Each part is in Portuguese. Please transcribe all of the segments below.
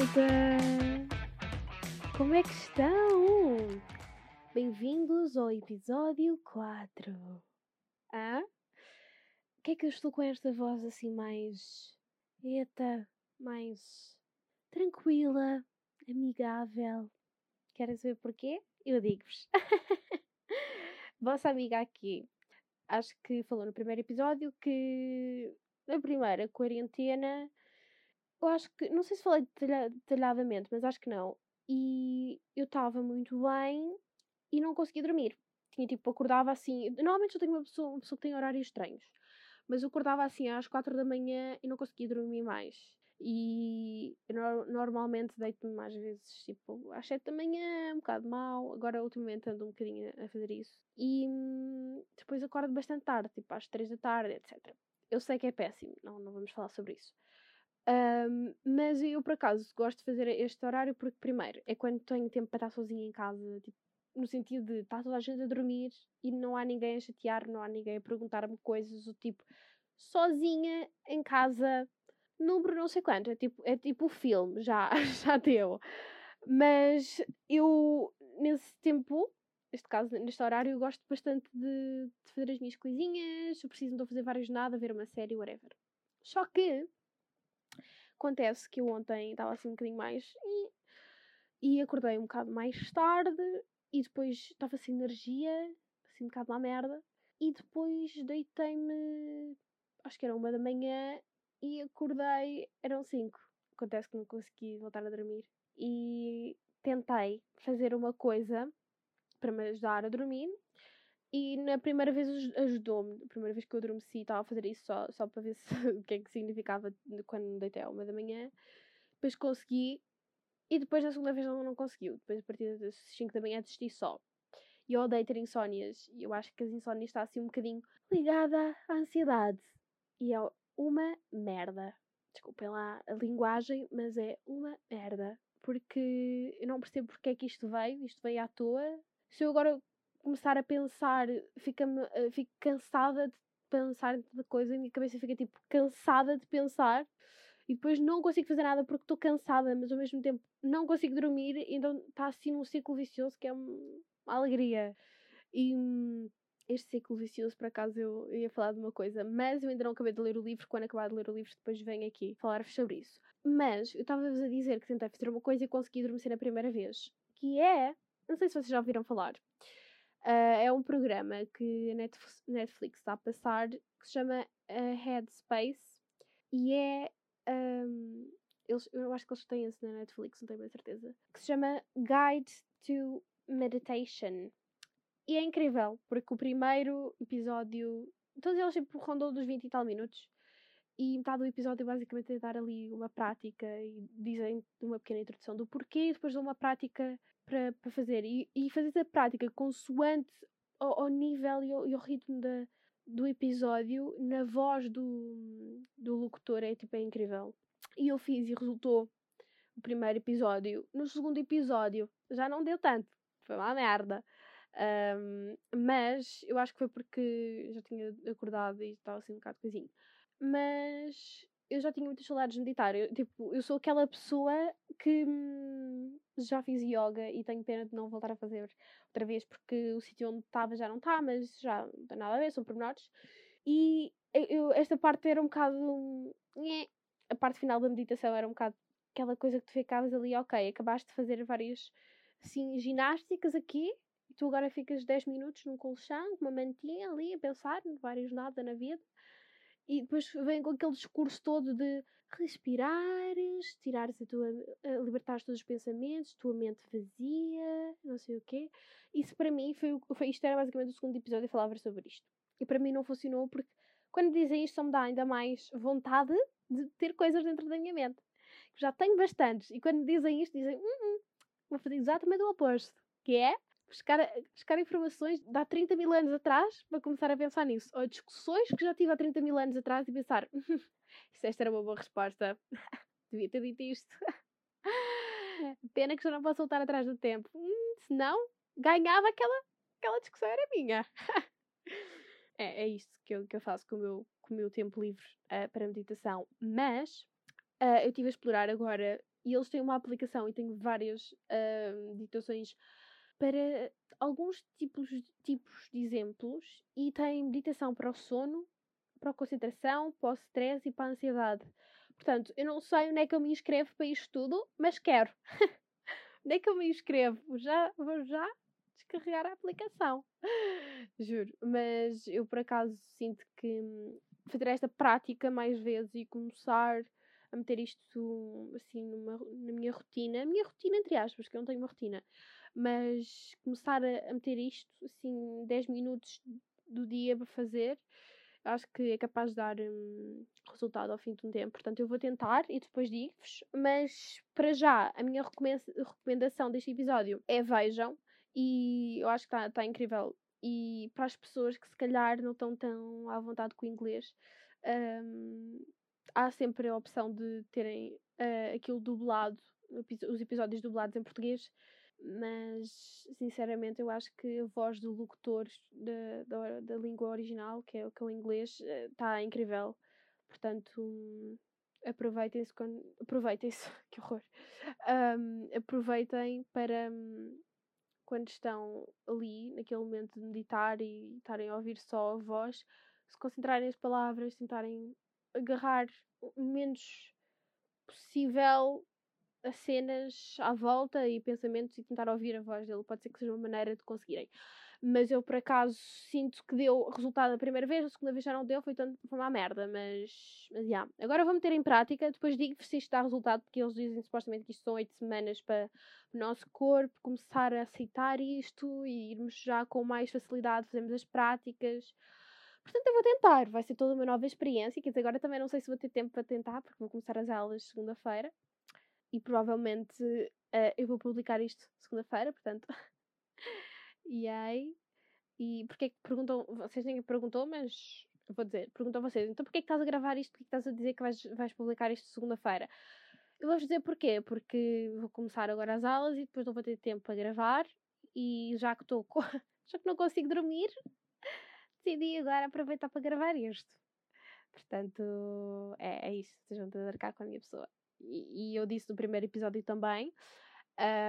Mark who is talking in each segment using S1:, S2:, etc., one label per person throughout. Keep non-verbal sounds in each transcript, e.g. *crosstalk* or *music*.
S1: malta! Como é que estão? Bem-vindos ao episódio 4. Ah? O que é que eu estou com esta voz assim mais. Eita, mais. tranquila, amigável? Querem saber porquê? Eu digo-vos. *laughs* Vossa amiga aqui. Acho que falou no primeiro episódio que na primeira quarentena eu acho que, não sei se falei detalhadamente, mas acho que não. E eu estava muito bem e não conseguia dormir. Tinha tipo, acordava assim. Normalmente eu tenho uma pessoa, uma pessoa que tem horários estranhos, mas eu acordava assim às quatro da manhã e não conseguia dormir mais. E eu normalmente deito-me mais vezes tipo às sete da manhã, um bocado mal. Agora, ultimamente, ando um bocadinho a fazer isso. E hum, depois acordo bastante tarde, tipo às três da tarde, etc. Eu sei que é péssimo, não, não vamos falar sobre isso. Um, mas eu, por acaso, gosto de fazer este horário porque, primeiro, é quando tenho tempo para estar sozinha em casa, tipo, no sentido de estar toda a gente a dormir e não há ninguém a chatear, não há ninguém a perguntar-me coisas, o tipo, sozinha em casa, número não sei quanto, é tipo, é tipo o filme, já, *laughs* já deu. Mas eu, nesse tempo, neste caso, neste horário, eu gosto bastante de, de fazer as minhas coisinhas, eu preciso de fazer vários nada, ver uma série, whatever. Só que Acontece que eu ontem estava assim um bocadinho mais e, e acordei um bocado mais tarde e depois estava sem energia, assim um bocado lá merda. E depois deitei-me, acho que era uma da manhã e acordei, eram cinco. Acontece que não consegui voltar a dormir. E tentei fazer uma coisa para me ajudar a dormir e na primeira vez ajudou-me. A primeira vez que eu adormeci, estava a fazer isso só, só para ver *laughs* se, o que é que significava quando deitei à uma da manhã. Depois consegui. E depois na segunda vez não, não conseguiu. Depois a partir das 5 da manhã desisti só. E eu odeio ter insónias. E eu acho que as insónias está assim um bocadinho ligada à ansiedade. E é uma merda. Desculpem lá a linguagem, mas é uma merda. Porque eu não percebo porque é que isto veio. Isto veio à toa. Se eu agora começar a pensar, fica uh, fico cansada de pensar de coisa, a minha cabeça fica tipo cansada de pensar e depois não consigo fazer nada porque estou cansada, mas ao mesmo tempo não consigo dormir, então está assim num ciclo vicioso que é uma alegria. E hum, este ciclo vicioso, por acaso, eu ia falar de uma coisa, mas eu ainda não acabei de ler o livro. Quando acabar de ler o livro, depois venho aqui falar-vos sobre isso. Mas eu estava-vos a dizer que tentei fazer uma coisa e consegui adormecer a primeira vez, que é, não sei se vocês já ouviram falar, Uh, é um programa que a Netflix está a passar que se chama uh, Headspace e é. Um, eles, eu acho que eles têm esse na Netflix, não tenho bem certeza. Que se chama Guide to Meditation. E é incrível, porque o primeiro episódio. Todos eles tipo, rondam dos 20 e tal minutos. E metade do episódio basicamente é dar ali uma prática e dizem uma pequena introdução do porquê, e depois dão uma prática para, fazer. E, e fazer a prática consoante ao, ao nível e ao, e ao ritmo da, do episódio, na voz do, do locutor, é tipo é incrível. E eu fiz e resultou o primeiro episódio. No segundo episódio já não deu tanto, foi uma merda. Um, mas eu acho que foi porque já tinha acordado e estava assim um bocado coisinho. Mas eu já tinha muitas saudades de meditar. Eu, tipo, eu sou aquela pessoa que hum, já fiz yoga e tenho pena de não voltar a fazer outra vez porque o sítio onde estava já não está, mas já não tem nada a ver, são pormenores. E eu, esta parte era um bocado. A parte final da meditação era um bocado aquela coisa que tu ficavas ali, ok, acabaste de fazer várias assim, ginásticas aqui e tu agora ficas 10 minutos num colchão, com uma mantinha ali a pensar, vários nada na vida e depois vem com aquele discurso todo de respirares, tirares a tua, a libertares todos os pensamentos, tua mente vazia, não sei o quê. Isso para mim foi, foi isto era basicamente o segundo episódio e falava sobre isto. E para mim não funcionou porque quando dizem isto só me dá ainda mais vontade de ter coisas dentro da minha mente. Já tenho bastantes. E quando dizem isto, dizem, hum, hum, vou fazer exatamente o oposto. Que é buscar, buscar informações de há 30 mil anos atrás para começar a pensar nisso. Ou discussões que já tive há 30 mil anos atrás e pensar, *laughs* se esta era uma boa resposta, *laughs* devia ter dito isto. *laughs* Pena que já não posso voltar atrás do tempo. Hum, senão, ganhava aquela, aquela discussão, era minha. é, é isto que eu, que eu faço com o meu, com o meu tempo livre uh, para meditação. Mas uh, eu estive a explorar agora e eles têm uma aplicação e tenho várias uh, ditações para alguns tipos, tipos de exemplos e tem meditação para o sono, para a concentração, para o stress e para a ansiedade. Portanto, eu não sei onde é que eu me inscrevo para isto tudo, mas quero. *laughs* onde é que eu me inscrevo? Já, vou já descarregar a aplicação. *laughs* Juro. Mas eu por acaso sinto que hum, fazer esta prática mais vezes e começar a meter isto assim numa, na minha rotina, a minha rotina entre aspas, que eu não tenho uma rotina, mas começar a, a meter isto assim 10 minutos do dia para fazer, acho que é capaz de dar um, resultado ao fim de um tempo. Portanto, eu vou tentar e depois digo-vos. Mas para já, a minha recomendação deste episódio é vejam. E eu acho que está tá incrível. E para as pessoas que se calhar não estão tão à vontade com o inglês, um, há sempre a opção de terem uh, aquilo dublado, os episódios dublados em português, mas sinceramente eu acho que a voz do locutor da, da, da língua original, que é, que é o inglês, está uh, incrível. Portanto, aproveitem-se. Aproveitem-se, *laughs* que horror! Um, aproveitem para. Um, quando estão ali, naquele momento de meditar e estarem a ouvir só a voz, se concentrarem nas palavras, tentarem agarrar o menos possível cenas à volta e pensamentos e tentar ouvir a voz dele. Pode ser que seja uma maneira de conseguirem. Mas eu, por acaso, sinto que deu resultado a primeira vez, a segunda vez já não deu, foi, tanto, foi uma merda. Mas, mas yeah. agora vou meter em prática, depois digo-vos se isto dá resultado, porque eles dizem supostamente que isto são oito semanas para o nosso corpo começar a aceitar isto e irmos já com mais facilidade, fazemos as práticas. Portanto, eu vou tentar, vai ser toda uma nova experiência. Quer dizer, agora também não sei se vou ter tempo para tentar, porque vou começar as aulas segunda-feira e provavelmente uh, eu vou publicar isto segunda-feira, portanto. *laughs* e aí. E porque é que perguntam. Vocês ninguém perguntou, mas vou dizer, perguntam vocês, então porquê é que estás a gravar isto? Porquê é que estás a dizer que vais, vais publicar isto segunda-feira? Eu vou-vos dizer porquê, porque vou começar agora as aulas e depois não vou ter tempo para gravar e já que estou *laughs* já que não consigo dormir, decidi agora aproveitar para gravar isto. Portanto, é, é isso. Vocês vão ter de com a minha pessoa. E, eu disse no primeiro episódio também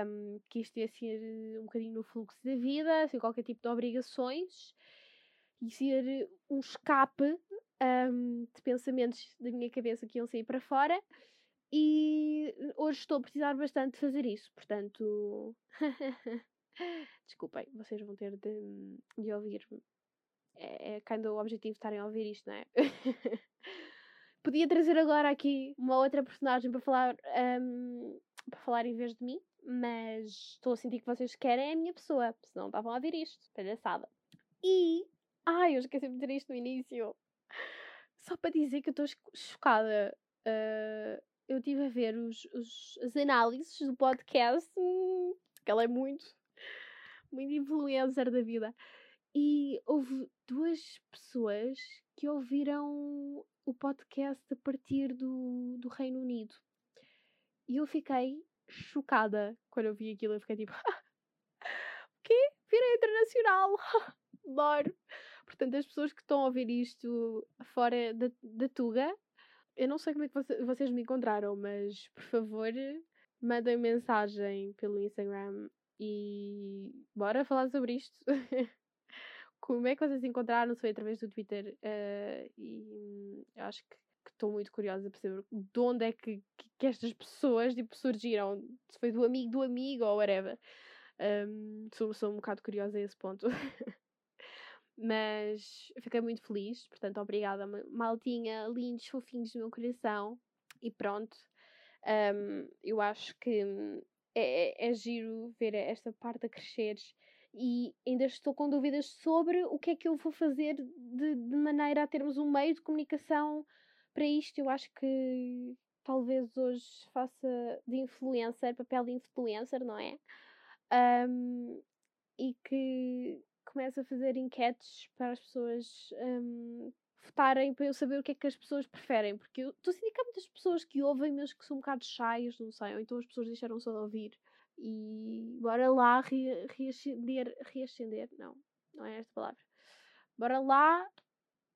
S1: um, que isto ia ser um bocadinho no fluxo da vida, sem qualquer tipo de obrigações, e ser um escape um, de pensamentos da minha cabeça que iam sair para fora. E hoje estou a precisar bastante de fazer isso, portanto. *laughs* Desculpem, vocês vão ter de, de ouvir-me é, é kind of o objetivo de estarem a ouvir isto, não é? *laughs* Podia trazer agora aqui uma outra personagem para falar, um, para falar em vez de mim, mas estou a sentir que vocês querem a minha pessoa, senão estavam a ouvir isto, palhaçada. E. Ai, eu esqueci de dizer isto no início. Só para dizer que eu estou chocada. Uh, eu estive a ver os, os, as análises do podcast, hum, que ela é muito, muito influencer da vida. E houve duas pessoas que ouviram o podcast a partir do, do Reino Unido. E eu fiquei chocada quando eu vi aquilo. Eu fiquei tipo: *laughs* o quê? Vira internacional! *laughs* Adoro! Portanto, as pessoas que estão a ouvir isto fora da, da Tuga, eu não sei como é que vocês me encontraram, mas por favor, mandem mensagem pelo Instagram e bora falar sobre isto. *laughs* como é que vocês encontraram? Se foi através do Twitter uh, e eu acho que estou muito curiosa a perceber de onde é que, que, que, estas pessoas tipo, surgiram. Se foi do amigo do amigo ou whatever. Um, sou, sou um bocado curiosa a esse ponto. *laughs* Mas fiquei muito feliz, portanto, obrigada, maltinha, lindos, fofinhos do meu coração. E pronto, um, eu acho que é, é, é giro ver esta parte a crescer e ainda estou com dúvidas sobre o que é que eu vou fazer de, de maneira a termos um meio de comunicação para isto. Eu acho que talvez hoje faça de influencer, papel de influencer, não é? Um, e que comece a fazer enquetes para as pessoas um, votarem para eu saber o que é que as pessoas preferem, porque eu estou a sentir que há muitas pessoas que ouvem, mas que são um bocado chaias, não sei, ou então as pessoas deixaram só de ouvir. E bora lá re, reascender, reascender, não, não é esta palavra. Bora lá,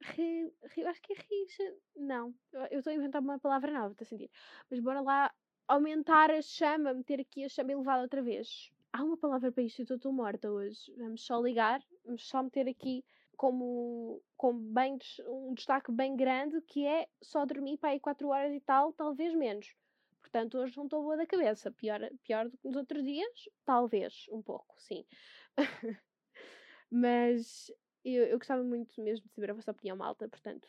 S1: re, re, acho que é reascender, não, eu estou a inventar uma palavra nova, estou a sentir. Mas bora lá aumentar a chama, meter aqui a chama elevada outra vez. Há uma palavra para isto, eu estou morta hoje. Vamos só ligar, vamos só meter aqui como, como bem, um destaque bem grande, que é só dormir para aí 4 horas e tal, talvez menos. Portanto, hoje não estou boa da cabeça. Pior, pior do que nos outros dias? Talvez, um pouco, sim. *laughs* Mas eu, eu gostava muito mesmo de saber a vossa opinião, malta. Portanto,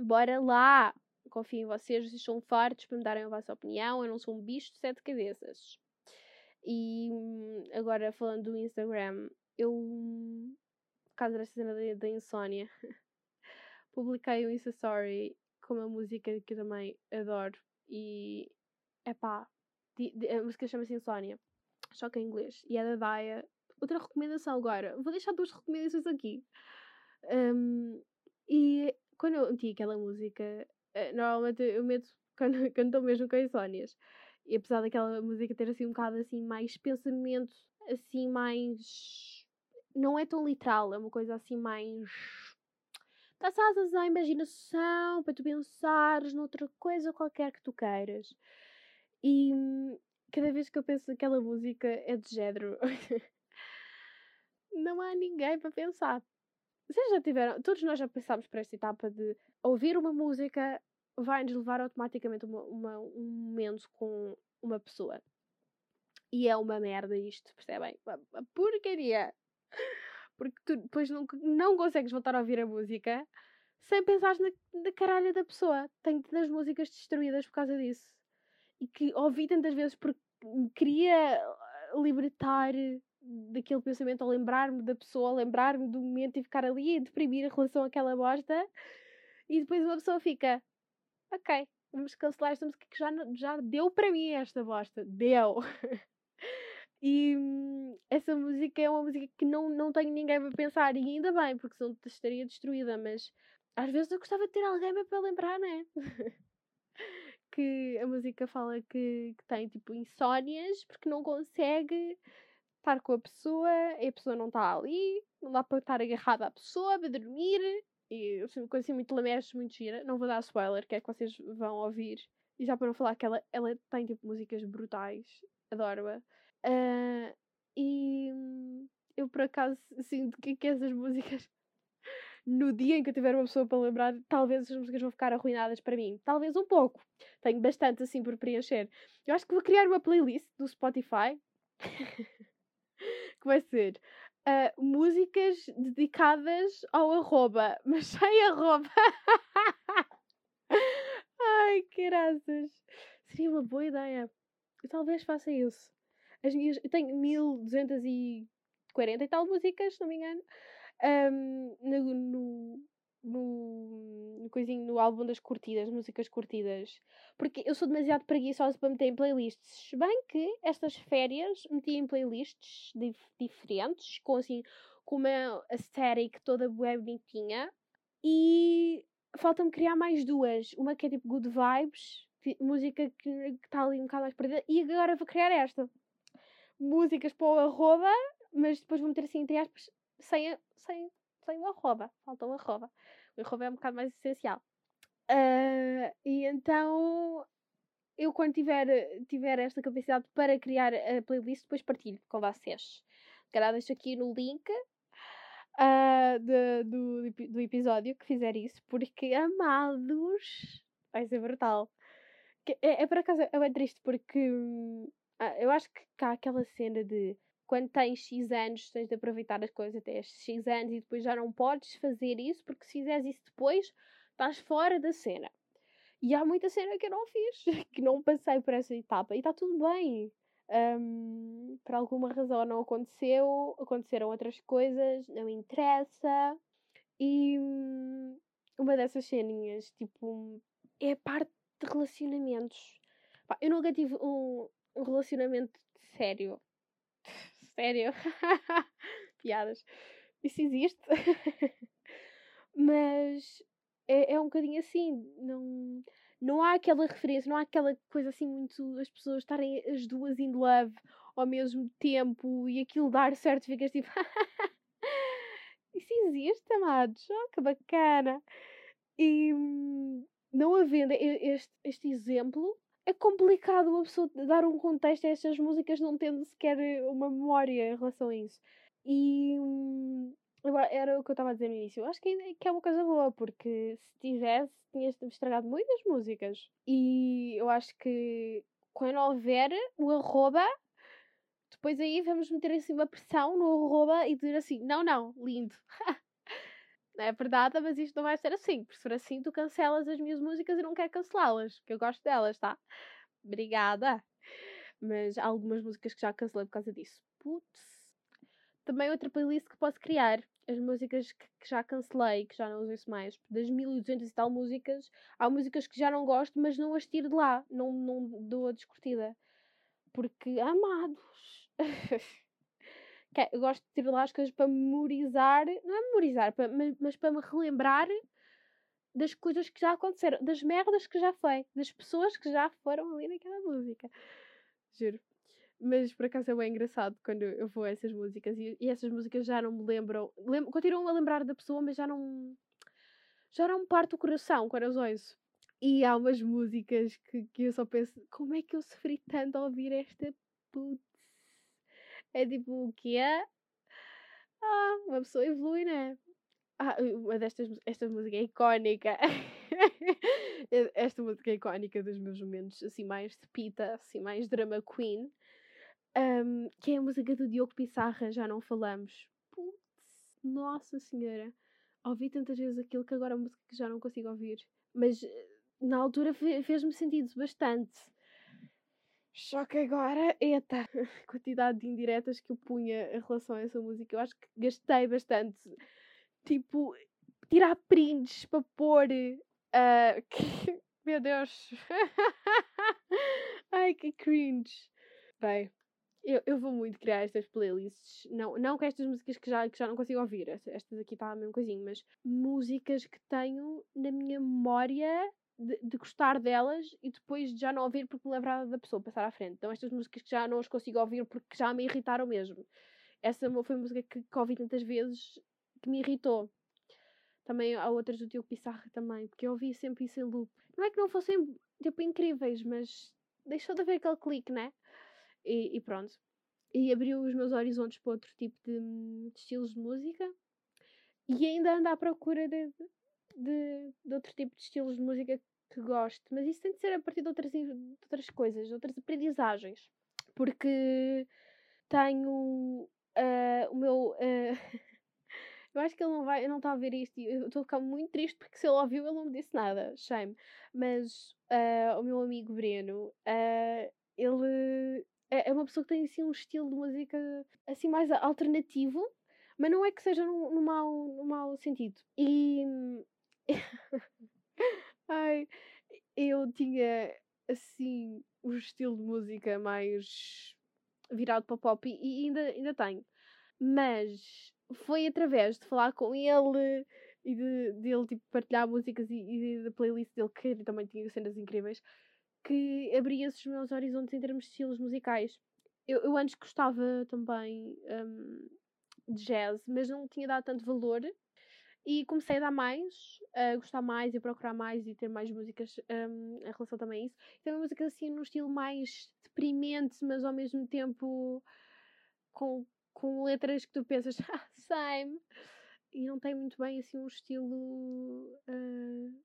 S1: bora lá! Confio em vocês, vocês são fortes para me darem a vossa opinião. Eu não sou um bicho de sete cabeças. E agora, falando do Instagram, eu, por causa desta cena da, da insónia, *laughs* publiquei um Insta Story com uma música que eu também adoro. E, epá, a música chama-se Insónia, só que em inglês. E é da Daya. Outra recomendação agora. Vou deixar duas recomendações aqui. Um, e quando eu meti aquela música, eh, normalmente eu meto *laughs* quando, estou mesmo com insónias. E apesar daquela música ter assim um bocado assim mais pensamento, assim mais. Não é tão literal, é uma coisa assim mais. Dá-se asas à imaginação para tu pensares noutra coisa qualquer que tu queiras. E cada vez que eu penso naquela música é de género. *laughs* não há ninguém para pensar. Vocês já tiveram, todos nós já passámos por esta etapa de ouvir uma música vai-nos levar automaticamente uma, uma, um momento com uma pessoa. E é uma merda isto, percebem? Uma, uma porcaria. Porque tu depois não, não consegues voltar a ouvir a música sem pensar na, na caralha da pessoa. Tenho tantas músicas destruídas por causa disso. E que ouvi tantas vezes porque queria libertar daquele pensamento, ou lembrar-me da pessoa, lembrar-me do momento e ficar ali e deprimir em relação àquela bosta. E depois uma pessoa fica, ok, vamos cancelar esta música que já, já deu para mim esta bosta. Deu! *laughs* e hum, essa música é uma música que não, não tenho ninguém para pensar, e ainda bem, porque senão estaria destruída, mas às vezes eu gostava de ter alguém para lembrar, né? *laughs* que a música fala que, que tem tipo insónias porque não consegue estar com a pessoa e a pessoa não está ali, não dá para estar agarrada à pessoa para dormir e assim, uma coisa assim muito lameche, muito gira. Não vou dar spoiler, que é que vocês vão ouvir. E já para não falar que ela, ela tem tipo músicas brutais, adoro-a. Uh, e eu por acaso *laughs* sinto que, que essas músicas, no dia em que eu tiver uma pessoa para lembrar, talvez essas músicas vão ficar arruinadas para mim. Talvez um pouco. Tenho bastante assim por preencher. Eu acho que vou criar uma playlist do Spotify. *laughs* que vai ser uh, músicas dedicadas ao arroba, *laughs* mas sem arroba. Ai, graças. Seria uma boa ideia. Eu talvez faça isso. As minhas, eu tenho 1240 e tal músicas, se não me engano, um, no, no, no, no, coisinho, no álbum das curtidas, músicas curtidas. Porque eu sou demasiado preguiçosa para meter em playlists. Bem que estas férias meti em playlists dif diferentes, com assim, com uma aesthetic toda bem bonitinha. E falta-me criar mais duas. Uma que é tipo Good Vibes, música que está ali um bocado mais perdida. E agora vou criar esta. Músicas para o arroba, mas depois vou meter assim entre aspas, sem, sem, sem o arroba. Falta o arroba. O arroba é um bocado mais essencial. Uh, e então eu quando tiver, tiver esta capacidade para criar a playlist, depois partilho com vocês. Calhar deixo aqui no link uh, do, do episódio que fizer isso, porque amados vai ser brutal. É, é por acaso é bem triste porque uh, eu acho que há aquela cena de quando tens X anos, tens de aproveitar as coisas até X anos e depois já não podes fazer isso, porque se fizeres isso depois, estás fora da cena. E há muita cena que eu não fiz, *laughs* que não passei por essa etapa. E está tudo bem. Um, por alguma razão não aconteceu, aconteceram outras coisas, não interessa. E um, uma dessas ceninhas, tipo, é parte de relacionamentos. Eu nunca tive um, um relacionamento sério. Sério? *laughs* Piadas. Isso existe. *laughs* Mas é, é um bocadinho assim, não, não há aquela referência, não há aquela coisa assim muito as pessoas estarem as duas in love ao mesmo tempo e aquilo dar certo, ficas tipo *laughs* isso existe, amados, oh, que bacana. E não havendo este, este exemplo, é complicado uma pessoa dar um contexto a estas músicas não tendo sequer uma memória em relação a isso. E hum, era o que eu estava a dizer no início. Eu acho que, é, que é uma coisa boa, porque se tivesse, tinhas estragado muitas músicas. E eu acho que quando houver o arroba, depois aí vamos meter assim uma pressão no arroba e dizer assim: não, não, lindo. *laughs* é verdade, mas isto não vai ser assim. Porque se for assim, tu cancelas as minhas músicas e não quer cancelá-las, que eu gosto delas, tá? Obrigada. Mas há algumas músicas que já cancelei por causa disso. Putz. Também outra playlist que posso criar. As músicas que, que já cancelei, que já não uso isso mais. Das 1200 e tal músicas, há músicas que já não gosto, mas não as tiro de lá. Não, não dou a descurtida. Porque, amados. *laughs* eu gosto de tirar lá as coisas para memorizar. Não é memorizar, para, mas, para me relembrar das coisas que já aconteceram, das merdas que já foi, das pessoas que já foram ali naquela música. Juro. Mas por acaso é bem engraçado quando eu vou a essas músicas e, e essas músicas já não me lembram. Lem continuam a lembrar da pessoa, mas já não. Já não me parte o coração quando as ouço. E há umas músicas que, que eu só penso: como é que eu sofri tanto a ouvir esta putz? É tipo, o que é? Ah, uma pessoa evolui, né? Ah, uma destas. Esta música é icónica. *laughs* esta música é icónica dos meus momentos, assim, mais de pita, assim, mais drama queen. Um, que é a música do Diogo Pissarra, já não falamos. Putz, nossa senhora. Ouvi tantas vezes aquilo que agora a música que já não consigo ouvir. Mas eh, na altura fez-me sentido bastante. Só que agora, eita, *laughs* a quantidade de indiretas que eu punha em relação a essa música, eu acho que gastei bastante. Tipo, tirar prints para pôr. Uh, *laughs* que... Meu Deus! *laughs* Ai, que cringe! Bem, eu, eu vou muito criar estas playlists. Não, não com estas músicas que já, que já não consigo ouvir. Estas aqui está a mesma coisinha, mas músicas que tenho na minha memória de, de, gostar delas e depois de já não ouvir porque me lembrava da pessoa passar à frente. Então estas músicas que já não as consigo ouvir porque já me irritaram mesmo. Essa foi uma música que, que ouvi tantas vezes que me irritou. Também há outras do Diogo Pissarra também, porque eu ouvi sempre isso em loop. Não é que não fossem tipo incríveis, mas deixou de haver aquele clique, né? E, e, pronto. E abriu os meus horizontes para outro tipo de, de estilos de música. E ainda ando à procura de, de, de, outro tipo de estilos de música que gosto. Mas isso tem de ser a partir de outras, de outras coisas, de outras aprendizagens. Porque tenho uh, o meu. Uh, *laughs* eu acho que ele não vai, não está a ver isto e eu estou a ficar muito triste porque se ele ouviu ele não me disse nada, shame. Mas uh, o meu amigo Breno, ele é, é uma pessoa que tem assim um estilo de música assim mais alternativo, mas não é que seja no, no, mau, no mau sentido. E. *laughs* Ai, eu tinha assim um estilo de música mais virado para pop e ainda, ainda tenho. Mas foi através de falar com ele e de, de ele tipo, partilhar músicas e, e da playlist dele, que também tinha cenas incríveis, que abria esses meus horizontes em termos de estilos musicais. Eu, eu antes gostava também um, de jazz, mas não tinha dado tanto valor. E comecei a dar mais, a gostar mais e procurar mais e ter mais músicas um, em relação também a isso. Também músicas assim num estilo mais deprimente, mas ao mesmo tempo com, com letras que tu pensas, *laughs* ah, same. E não tem muito bem assim um estilo uh,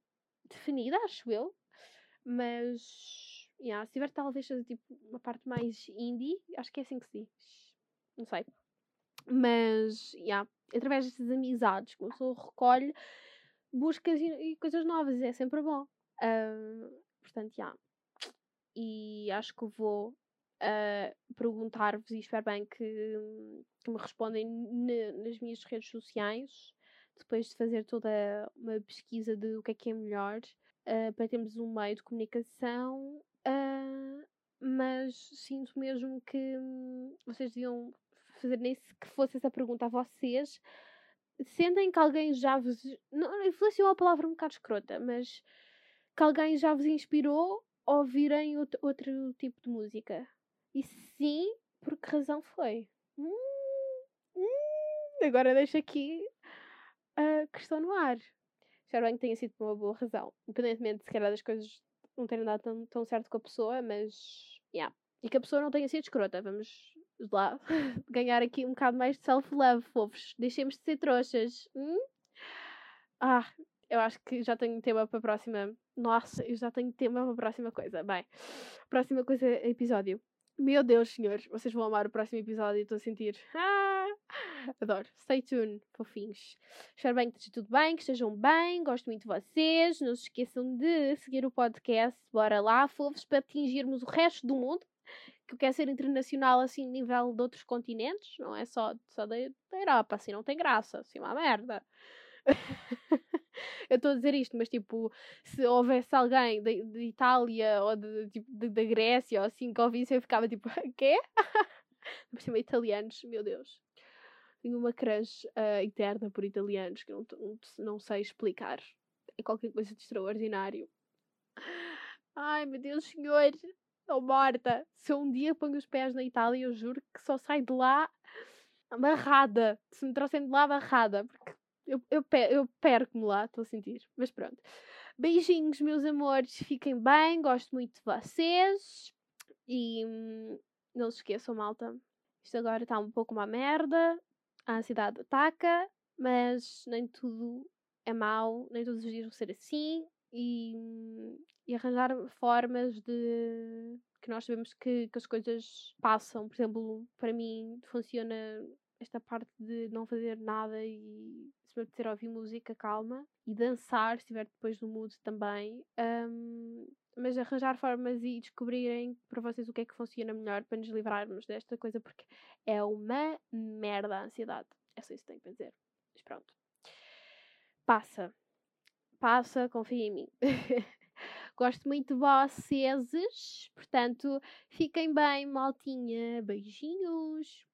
S1: definido, acho eu. Mas, yeah, se tiver talvez tipo uma parte mais indie, acho que é assim que se diz. Não sei. Mas, yeah, através destas amizades que uma pessoa recolhe, buscas e, e coisas novas, e é sempre bom. Uh, portanto, yeah. E acho que vou uh, perguntar-vos e espero bem que, que me respondem nas minhas redes sociais depois de fazer toda uma pesquisa de o que é que é melhor uh, para termos um meio de comunicação, uh, mas sinto mesmo que hum, vocês deviam fazer nem que fosse essa pergunta a vocês. Sentem que alguém já vos. Influenciou a palavra um bocado escrota, mas que alguém já vos inspirou a ouvirem outro, outro tipo de música. E sim, por que razão foi? Hum, hum, agora deixo aqui a questão no ar. Espero bem que tenha sido por uma boa razão. Independentemente, se calhar, das coisas não terem dado tão, tão certo com a pessoa, mas. Yeah. E que a pessoa não tenha sido escrota. Vamos lá *laughs* ganhar aqui um bocado mais de self-love, fofos. Deixemos de ser trouxas. Hum? Ah, eu acho que já tenho tema para a próxima. Nossa, eu já tenho tema para a próxima coisa. Bem, próxima coisa, episódio. Meu Deus, senhores, vocês vão amar o próximo episódio. Estou a sentir. *laughs* Ah, adoro. Stay tuned, fofinhos. Espero bem que esteja tudo bem, que estejam bem. Gosto muito de vocês. Não se esqueçam de seguir o podcast. Bora lá, fofos, para atingirmos o resto do mundo que quer ser internacional assim, nível de outros continentes, não é só, só da, da Europa, assim, não tem graça, assim, uma merda. *laughs* eu estou a dizer isto, mas tipo, se houvesse alguém de, de Itália ou de, tipo, da Grécia ou assim que ouvisse, eu ficava tipo, *laughs* quê? *laughs* Por cima, italianos, meu Deus. Tenho uma crush uh, eterna por italianos que não, não, não sei explicar. É qualquer coisa de extraordinário. Ai, meu Deus, senhor. Estou morta. Se eu um dia ponho os pés na Itália, eu juro que só saio de lá amarrada. Se me trouxem de lá amarrada. Porque eu, eu, eu perco-me lá, estou a sentir. Mas pronto. Beijinhos, meus amores. Fiquem bem. Gosto muito de vocês. E hum, não se esqueçam, malta. Isto agora está um pouco uma merda. A ansiedade ataca. Mas nem tudo é mau. Nem todos os dias vão ser assim. E, hum, e arranjar formas de que nós sabemos que, que as coisas passam. Por exemplo, para mim funciona esta parte de não fazer nada e se me apetecer ouvir música calma e dançar, se estiver depois do mood também. Um, mas arranjar formas e descobrirem para vocês o que é que funciona melhor para nos livrarmos desta coisa, porque é uma merda a ansiedade. É só isso que tenho para dizer. Mas pronto. Passa. Passa, confia em mim. *laughs* Gosto muito de vocês, portanto, fiquem bem, maltinha. Beijinhos.